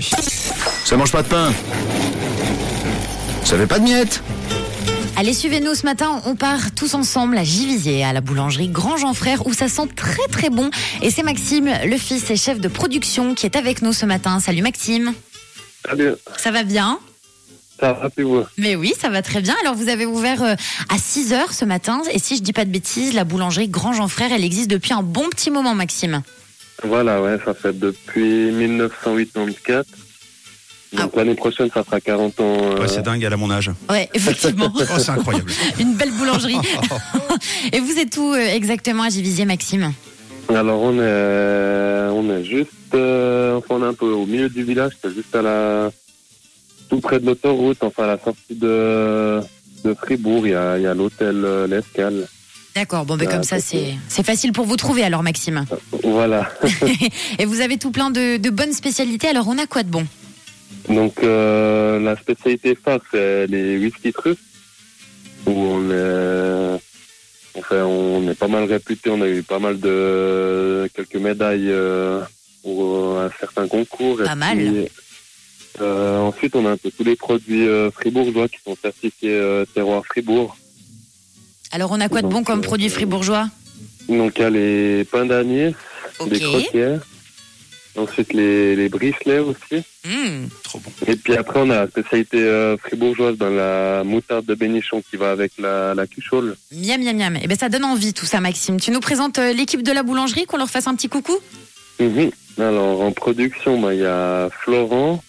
Ça mange pas de pain. Ça fait pas de miettes. Allez, suivez-nous ce matin. On part tous ensemble à Givisier, à la boulangerie Grand Jean Frère, où ça sent très très bon. Et c'est Maxime, le fils et chef de production, qui est avec nous ce matin. Salut Maxime. Salut, Ça va bien? Ça va, puis vous? Mais oui, ça va très bien. Alors, vous avez ouvert euh, à 6 heures ce matin. Et si je dis pas de bêtises, la boulangerie Grand Jean Frère, elle existe depuis un bon petit moment, Maxime. Voilà, ouais, ça fait depuis 1984. Donc l'année prochaine, ça fera 40 ans. euh, Ouais, c'est dingue, elle a mon âge. Ouais, effectivement. Oh, c'est incroyable. Une belle boulangerie. et vous êtes où euh, exactement à Givisier, Maxime? Alors on est, on est juste, euh, enfin on est un peu au milieu du village, c'est juste à la, tout près de l'autoroute, enfin à la sortie de, de Fribourg, il y a, il y a l'hôtel L'Escale. D'accord, bon, ben comme ça, ok. c'est c'est facile pour vous trouver alors, Maxime. Voilà. et vous avez tout plein de, de bonnes spécialités. Alors, on a quoi de bon? Donc euh, la spécialité phare, c'est les whisky truffes, où on est, enfin, on est pas mal réputé, on a eu pas mal de quelques médailles euh, pour un certain concours. Et Pas mal. puis, euh, ensuite, on a un peu tous les produits euh, fribourgeois qui sont certifiés euh, terroir Fribourg. Alors, on a quoi de bon comme euh, produit fribourgeois? Donc il y a les pains d'anis, Ok. les croquières, ensuite les, les bricelets aussi. Hmm. Trop bon. Et puis après, on a la spécialité euh, fribourgeoise dans la moutarde de bénichon qui va avec la, la cuchole. Miam, miam, miam. Eh ben, ça donne envie tout ça, Maxime. Tu nous présentes euh, l'équipe de la boulangerie, qu'on leur fasse un petit coucou? Mhm. Alors, en production, bah, il y a Florent,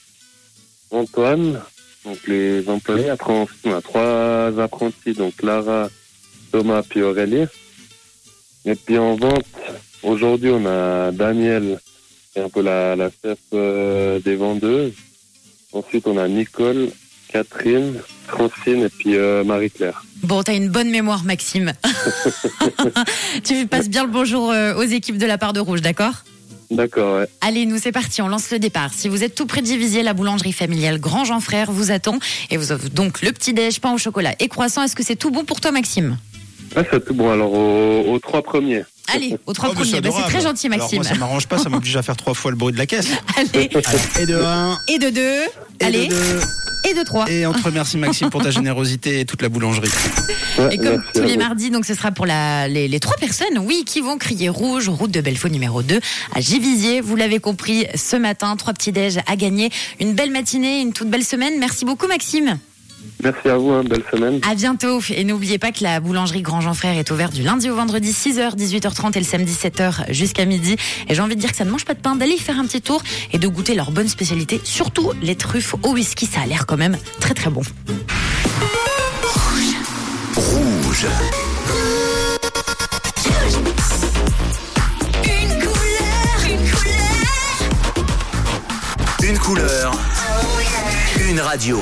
Antoine, donc les employés. Après, on a trois apprentis, donc Lara, Thomas, puis Aurélie. Et puis en vente, aujourd'hui, on a Daniel, qui est un peu la, la chef euh, des vendeuses. Ensuite, on a Nicole, Catherine, Francine et puis euh, Marie-Claire. Bon, t'as une bonne mémoire, Maxime. tu passes bien le bonjour euh, aux équipes de la part de Rouge, d'accord? D'accord, ouais. Allez, nous c'est parti, on lance le départ. Si vous êtes tout près de Givisier, la boulangerie familiale Grand Jean Frère vous attend. Et vous avez donc le petit déj, pain au chocolat et croissant. Est-ce que c'est tout bon pour toi, Maxime? Ah, c'est tout bon. Alors, aux, aux trois premiers. Allez, aux trois Oh, mais premiers. Bah, c'est adorable. très gentil, Alors, Maxime. moi, ça m'arrange pas, ça m'oblige à faire trois fois le bruit de la caisse. Allez, Et de 1, et de deux. et Allez, de 2. et de trois. Et on te remercie Maxime pour ta générosité et toute la boulangerie. Ouais, Et comme merci tous les mardis, donc ce sera pour la, les, les trois personnes, oui, qui vont crier rouge, route de Belfaux numéro 2 à Givisier. Vous l'avez compris, ce matin, trois petits déj à gagner. Une belle matinée, une toute belle semaine. Merci beaucoup, Maxime. Merci à vous, hein, belle semaine. À bientôt. Et n'oubliez pas que la boulangerie Grand Jean Frère est ouverte du lundi au vendredi 6h, 18h30 et le samedi 7h jusqu'à midi. Et j'ai envie de dire que ça ne mange pas de pain, d'aller y faire un petit tour et de goûter leurs bonnes spécialités, surtout les truffes au whisky. Ça a l'air quand même très très bon. Rouge. Une couleur, une couleur. Une couleur. Une radio.